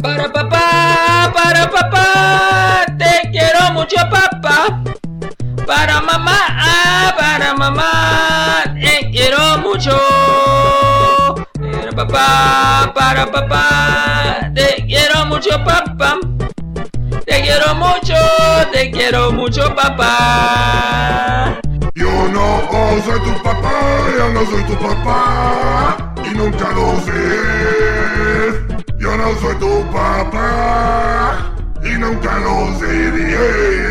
Para papá, para papá, te quiero mucho papá. Para mamá, ah, para mamá, te quiero mucho. Para papá, para papá, te quiero mucho papá. Te quiero mucho, te quiero mucho papá. Yo no soy tu papá, yo no soy tu papá y nunca lo sé. Yo no soy tu papá y nunca lo seré.